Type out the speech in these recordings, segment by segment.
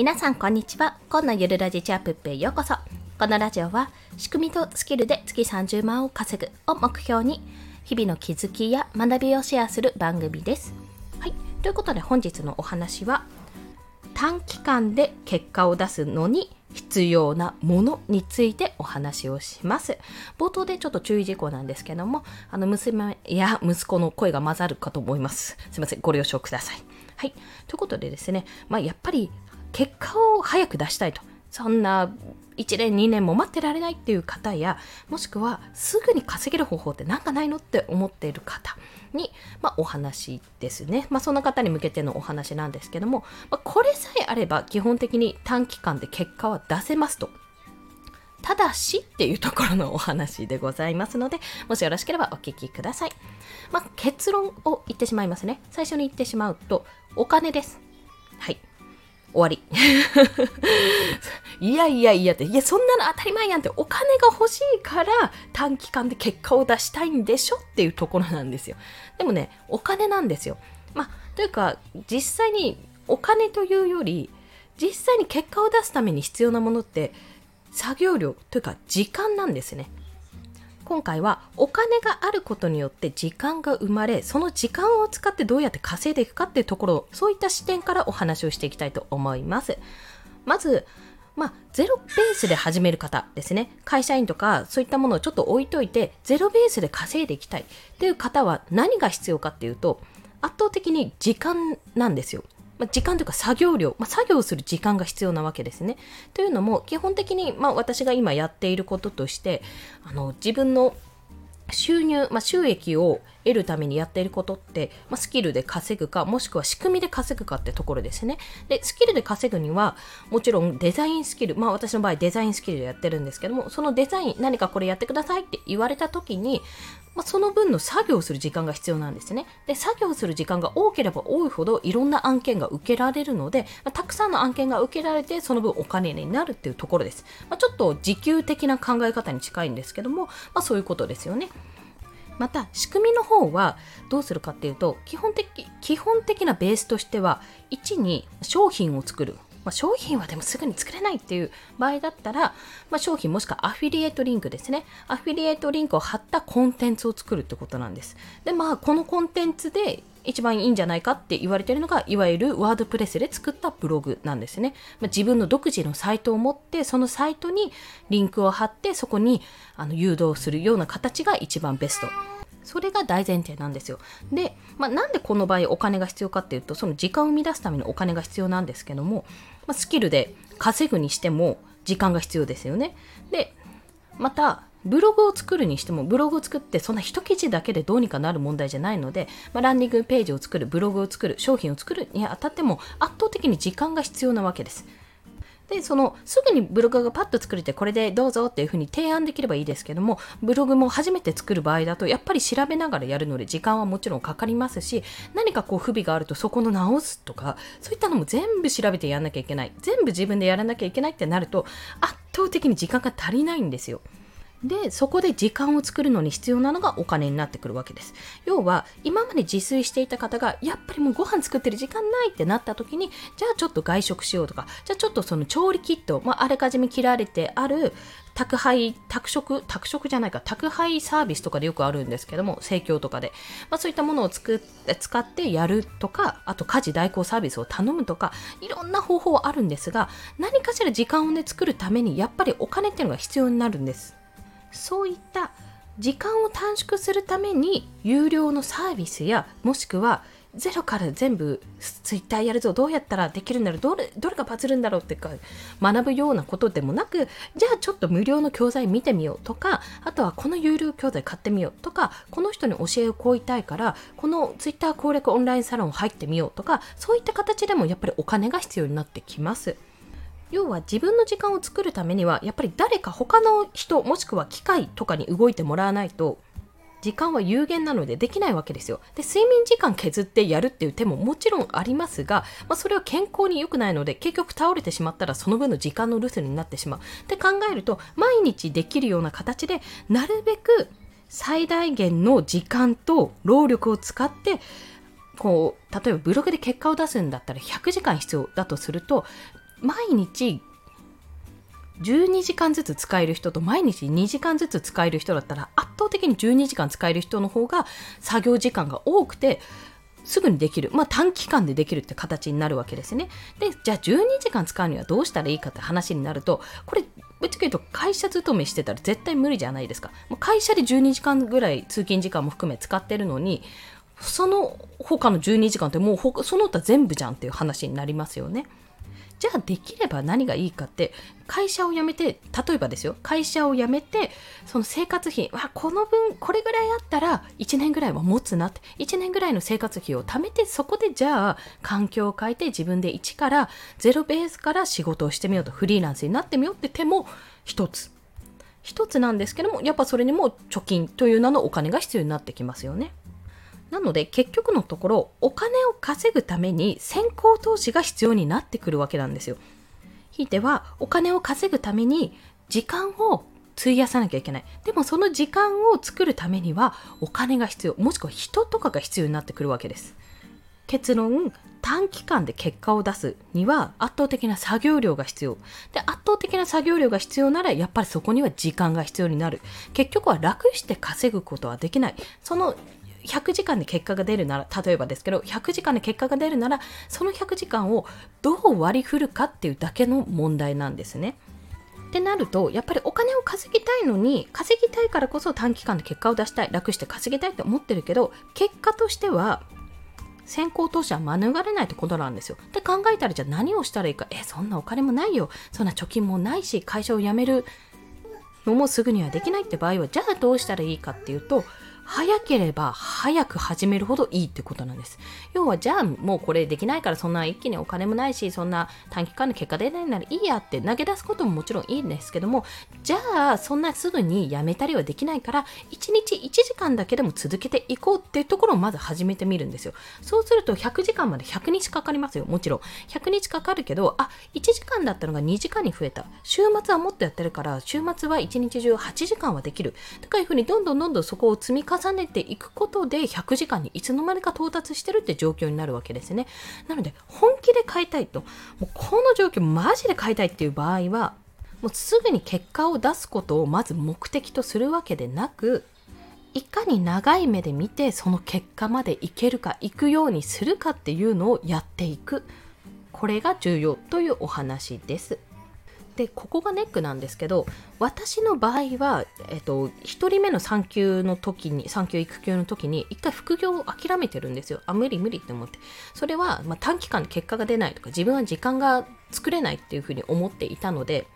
皆さんこんにちは今のゆるラジチャップッペへようこそこのラジオは仕組みとスキルで月30万を稼ぐを目標に日々の気づきや学びをシェアする番組ですはいということで本日のお話は短期間で結果を出すのに必要なものについてお話をします。冒頭でちょっと注意事項なんですけども、あの娘や息子の声が混ざるかと思います。すいません、ご了承ください。はい。ということでですね、まあ、やっぱり結果を早く出したいと。そんな1年2年も待ってられないっていう方やもしくはすぐに稼げる方法って何かないのって思っている方に、まあ、お話ですね、まあ、そんな方に向けてのお話なんですけども、まあ、これさえあれば基本的に短期間で結果は出せますとただしっていうところのお話でございますので、もしよろしければお聞きください。まあ、結論を言ってしまいますね。最初に言ってしまうと、お金です。はい。終わり。いやいやいやって、いや、そんなの当たり前やんって、お金が欲しいから短期間で結果を出したいんでしょっていうところなんですよ。でもね、お金なんですよ。まあ、というか、実際にお金というより、実際に結果を出すために必要なものって、作業量というか時間なんですね。今回はお金があることによって時間が生まれその時間を使ってどうやって稼いでいくかっていうところそういった視点からお話をしていきたいと思いますまずまあ、ゼロベースで始める方ですね。会社員とかそういったものをちょっと置いといて、ゼロベースで稼いでいきたいっていう方は何が必要かっていうと、圧倒的に時間なんですよ。まあ、時間というか作業量、まあ、作業する時間が必要なわけですね。というのも基本的に、まあ、私が今やっていることとしてあの自分の収入、まあ、収益を得るためにやっていることって、まあ、スキルで稼ぐか、もしくは仕組みで稼ぐかってところですね。で、スキルで稼ぐには、もちろんデザインスキル、まあ私の場合デザインスキルでやってるんですけども、そのデザイン、何かこれやってくださいって言われた時に、まあ、その分の作業する時間が必要なんですね。で、作業する時間が多ければ多いほどいろんな案件が受けられるので、まあ、たくさんの案件が受けられてその分お金になるっていうところです。まあ、ちょっと時給的な考え方に近いんですけども、まあ、そういうことですよね。また仕組みの方はどうするかっていうと基本的基本的なベースとしては1に商品を作るまあ、商品はでもすぐに作れないっていう場合だったら、まあ、商品もしくはアフィリエイトリンクですね。アフィリエイトリンクを貼ったコンテンツを作るってことなんです。で、まあ、このコンテンツで一番いいんじゃないかって言われてるのが、いわゆるワードプレスで作ったブログなんですね。まあ、自分の独自のサイトを持って、そのサイトにリンクを貼って、そこにあの誘導するような形が一番ベスト。それが大前提なんですよ。で、まあ、なんでこの場合お金が必要かっていうと、その時間を生み出すためのお金が必要なんですけども、まあ、スキルで稼ぐにしても時間が必要ですよね。で、また、ブログを作るにしても、ブログを作ってそんな一記事だけでどうにかなる問題じゃないので、まあ、ランディングページを作る、ブログを作る、商品を作るにあたっても圧倒的に時間が必要なわけです。で、その、すぐにブログがパッと作れて、これでどうぞっていうふうに提案できればいいですけども、ブログも初めて作る場合だと、やっぱり調べながらやるので、時間はもちろんかかりますし、何かこう不備があると、そこの直すとか、そういったのも全部調べてやんなきゃいけない。全部自分でやらなきゃいけないってなると、圧倒的に時間が足りないんですよ。で、そこで時間を作るのに必要なのがお金になってくるわけです。要は、今まで自炊していた方が、やっぱりもうご飯作ってる時間ないってなった時に、じゃあちょっと外食しようとか、じゃあちょっとその調理キット、まあ、あらかじめ切られてある宅配、宅食、宅食じゃないか、宅配サービスとかでよくあるんですけども、盛況とかで。まあ、そういったものを作って使ってやるとか、あと家事代行サービスを頼むとか、いろんな方法はあるんですが、何かしら時間をね、作るために、やっぱりお金っていうのが必要になるんです。そういった時間を短縮するために有料のサービスやもしくはゼロから全部ツイッターやるぞどうやったらできるんだろうどれどれがバズるんだろうってか学ぶようなことでもなくじゃあちょっと無料の教材見てみようとかあとはこの有料教材買ってみようとかこの人に教えを請いたいからこのツイッター攻略オンラインサロン入ってみようとかそういった形でもやっぱりお金が必要になってきます。要は自分の時間を作るためにはやっぱり誰か他の人もしくは機械とかに動いてもらわないと時間は有限なのでできないわけですよ。で、睡眠時間削ってやるっていう手ももちろんありますが、まあ、それは健康に良くないので、結局倒れてしまったらその分の時間の留守になってしまう。って考えると、毎日できるような形で、なるべく最大限の時間と労力を使って、こう、例えばブログで結果を出すんだったら100時間必要だとすると、毎日12時間ずつ使える人と毎日2時間ずつ使える人だったら圧倒的に12時間使える人の方が作業時間が多くてすぐにできる、まあ、短期間でできるって形になるわけですね。でじゃあ12時間使うにはどうしたらいいかって話になるとこれぶっちゃけ言うと会社勤めしてたら絶対無理じゃないですか。会社で12時間ぐらい通勤時間も含め使ってるのにその他の12時間ってもうその他全部じゃんっていう話になりますよね。じゃあできれば何がいいかって会社を辞めて例えばですよ。会社を辞めてその生活費わこの分これぐらいあったら1年ぐらいは持つなって。1年ぐらいの生活費を貯めてそこでじゃあ環境を変えて自分で1から0ベースから仕事をしてみようと。フリーランスになってみようって手も一つ。一つなんですけどもやっぱそれにも貯金という名のお金が必要になってきますよね。なので結局のところお金を稼ぐために先行投資が必要になってくるわけなんですよ。ひいてはお金を稼ぐために時間を費やさなきゃいけない。でもその時間を作るためにはお金が必要、もしくは人とかが必要になってくるわけです。結論、短期間で結果を出すには圧倒的な作業量が必要。で、圧倒的な作業量が必要ならやっぱりそこには時間が必要になる。結局は楽して稼ぐことはできない。その100時間で結果が出るなら例えばですけど100時間で結果が出るならその100時間をどう割り振るかっていうだけの問題なんですね。ってなるとやっぱりお金を稼ぎたいのに稼ぎたいからこそ短期間で結果を出したい楽して稼ぎたいって思ってるけど結果としては先行投資は免れないってことなんですよ。で考えたらじゃあ何をしたらいいかえそんなお金もないよそんな貯金もないし会社を辞めるのもすぐにはできないって場合はじゃあどうしたらいいかっていうと早ければ早く始めるほどいいってことなんです。要はじゃあもうこれできないからそんな一気にお金もないしそんな短期間で結果出ないならいいやって投げ出すことももちろんいいんですけどもじゃあそんなすぐにやめたりはできないから1日1時間だけでも続けていこうっていうところをまず始めてみるんですよ。そうすると100時間まで100日かかりますよ。もちろん。100日かかるけどあ1時間だったのが2時間に増えた。週末はもっとやってるから週末は1日中8時間はできる。とかいうふうにどんどんどんどんそこを積み重重ねていくことで100時間にいつの間にか到達してるって状況になるわけですね。なので本気で変えたいと、もうこの状況マジで変えたいっていう場合は、もうすぐに結果を出すことをまず目的とするわけでなく、いかに長い目で見てその結果までいけるか、いくようにするかっていうのをやっていく。これが重要というお話です。でここがネックなんですけど私の場合は、えっと、1人目の産休の時に産休育休の時に一回副業を諦めてるんですよ。あ無理無理って思って。それは、まあ、短期間で結果が出ないとか自分は時間が作れないっていうふうに思っていたので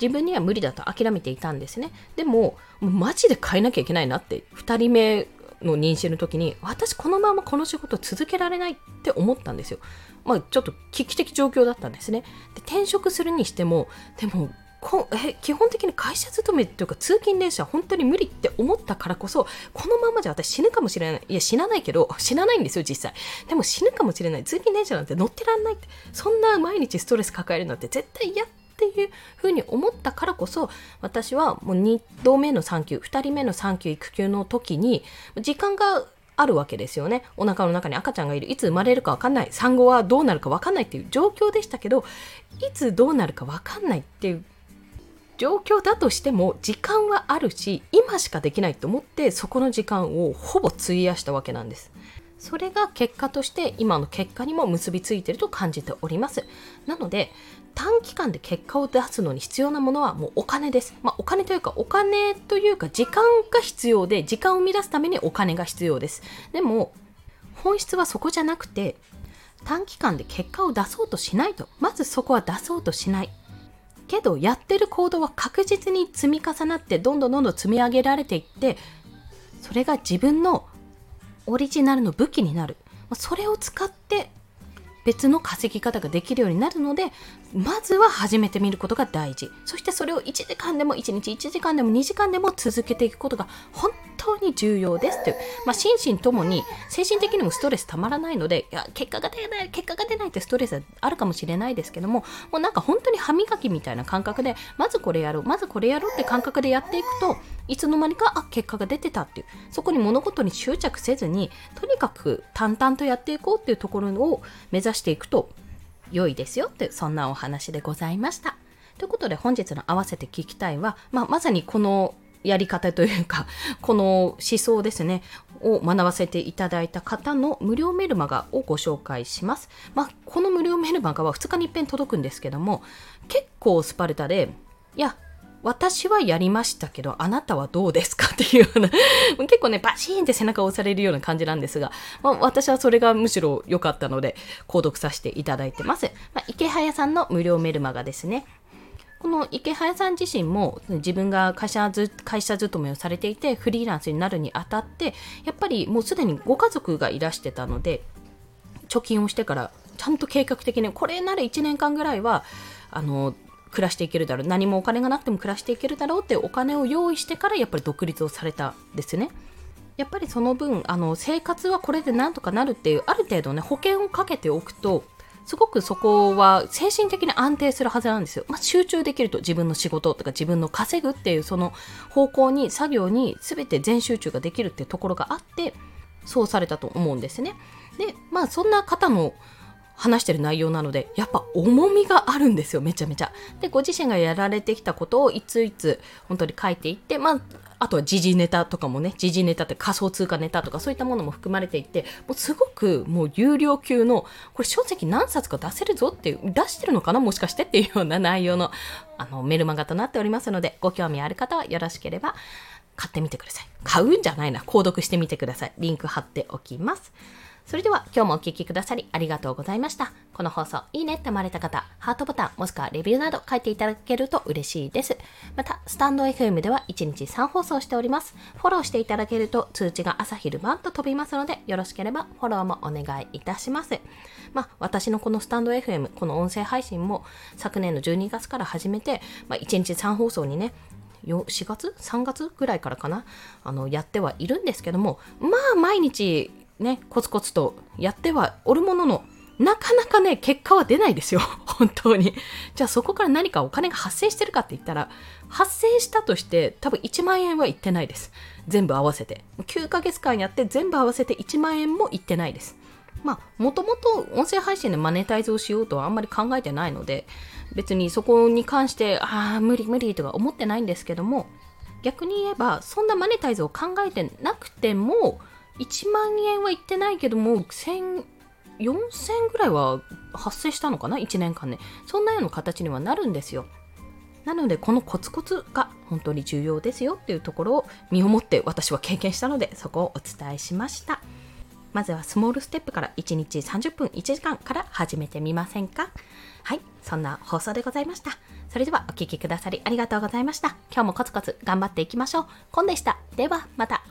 自分には無理だと諦めていたんですね。でもマジで変えなきゃいけないなって2人目の妊娠の時に私このままこの仕事続けられないって思ったんですよ。まあ、ちょっと危機的状況だったんですね。で転職するにしてもでもこえ基本的に会社勤めっていうか通勤電車本当に無理って思ったからこそこのままじゃ私死ぬかもしれない。いや死なないけど死なないんですよ実際。でも死ぬかもしれない。通勤電車なんて乗ってらんないって。そんな毎日ストレス抱えるなんて絶対嫌ってっていうふうに思ったからこそ私はもう2度目の産休2人目の産休育休の時に時間があるわけですよね。お腹の中に赤ちゃんがいる。いつ生まれるかわかんない。産後はどうなるかわかんないっていう状況でしたけど、いつどうなるかわかんないっていう状況だとしても時間はあるし今しかできないと思ってそこの時間をほぼ費やしたわけなんですそれが結果として今の結果にも結びついてると感じておりますなので短期間で結果を出すのに必要なものはもうお金です。まあ、お金というか、お金というか、時間が必要で、時間を生み出すためにお金が必要です。でも、本質はそこじゃなくて、短期間で結果を出そうとしないと。まずそこは出そうとしない。けど、やってる行動は確実に積み重なって、どんどんどんどん積み上げられていって、それが自分のオリジナルの武器になる。それを使って別の稼ぎ方ができるようになるのでまずは始めてみることが大事。そしてそれを1時間でも1日1時間でも2時間でも続けていくことが本当に重要ですという、まあ、心身ともに精神的にもストレスたまらないのでいや結果が出ない結果が出ないってストレスあるかもしれないですけどももうなんか本当に歯磨きみたいな感覚でまずこれやろうまずこれやろうって感覚でやっていくといつの間にかあ結果が出てたっていうそこに物事に執着せずにとにかく淡々とやっていこうっていうところを目指していくと良いですよってそんなお話でございました。ということで本日の合わせて聞きたいは、まあ、まさにこのやり方というか、この思想ですね、を学ばせていただいた方の無料メルマガをご紹介します。まあ、この無料メルマガは2日に一遍届くんですけども、結構スパルタで、いや、私はやりましたけど、あなたはどうですかっていうような、結構ね、バシーンって背中を押されるような感じなんですが、まあ、私はそれがむしろ良かったので、購読させていただいてます。まあ、池早さんの無料メルマガですね。この池早さん自身も自分が会社ず会社勤めをされていてフリーランスになるにあたってやっぱりもうすでにご家族がいらしてたので貯金をしてからちゃんと計画的にこれなら1年間ぐらいはあの暮らしていけるだろう何もお金がなくても暮らしていけるだろうってお金を用意してからやっぱり独立をされたですね。やっぱりその分あの生活はこれでなんとかなるっていうある程度ね保険をかけておくとすごくそこは精神的に安定するはずなんですよ。まあ、集中できると自分の仕事とか自分の稼ぐっていうその方向に作業に全て全集中ができるっていうところがあってそうされたと思うんですね。でまあそんな方の話してる内容なのでやっぱ重みがあるんですよめちゃめちゃ。でご自身がやられてきたことをいついつ本当に書いていってまああとは時事ネタとかもね、時事ネタって仮想通貨ネタとかそういったものも含まれていて、もうすごくもう有料級の、これ書籍何冊か出せるぞっていう、出してるのかなもしかしてっていうような内容のあのメルマガとなっておりますので、ご興味ある方はよろしければ買ってみてください。買うんじゃないな、購読してみてください。リンク貼っておきます。それでは今日もお聴きくださりありがとうございました。この放送いいねって思われた方、ハートボタンもしくはレビューなど書いていただけると嬉しいです。また、スタンド FM では1日3放送しております。フォローしていただけると通知が朝昼晩と飛びますので、よろしければフォローもお願いいたします。まあ、私のこのスタンド FM、この音声配信も昨年の12月から始めて、まあ、1日3放送にね、4月 ?3 月ぐらいからかな？あのやってはいるんですけどもまあ毎日ねコツコツとやってはおるもののなかなかね結果は出ないですよ。本当に。じゃあそこから何かお金が発生してるかって言ったら発生したとして多分1万円はいってないです。全部合わせて。9ヶ月間やって全部合わせて1万円もいってないです。まあもともと音声配信でマネタイズをしようとはあんまり考えてないので別にそこに関してああ無理無理とか思ってないんですけども逆に言えばそんなマネタイズを考えてなくても1万円はいってないけども1000 4000ぐらいは発生したのかな？1年間ねそんなような形にはなるんですよ。なのでこのコツコツが本当に重要ですよっていうところを身をもって私は経験したのでそこをお伝えしました。まずはスモールステップから1日30分1時間から始めてみませんか？はいそんな放送でございました。それではお聴きくださりありがとうございました。今日もコツコツ頑張っていきましょう。コンでした。ではまた。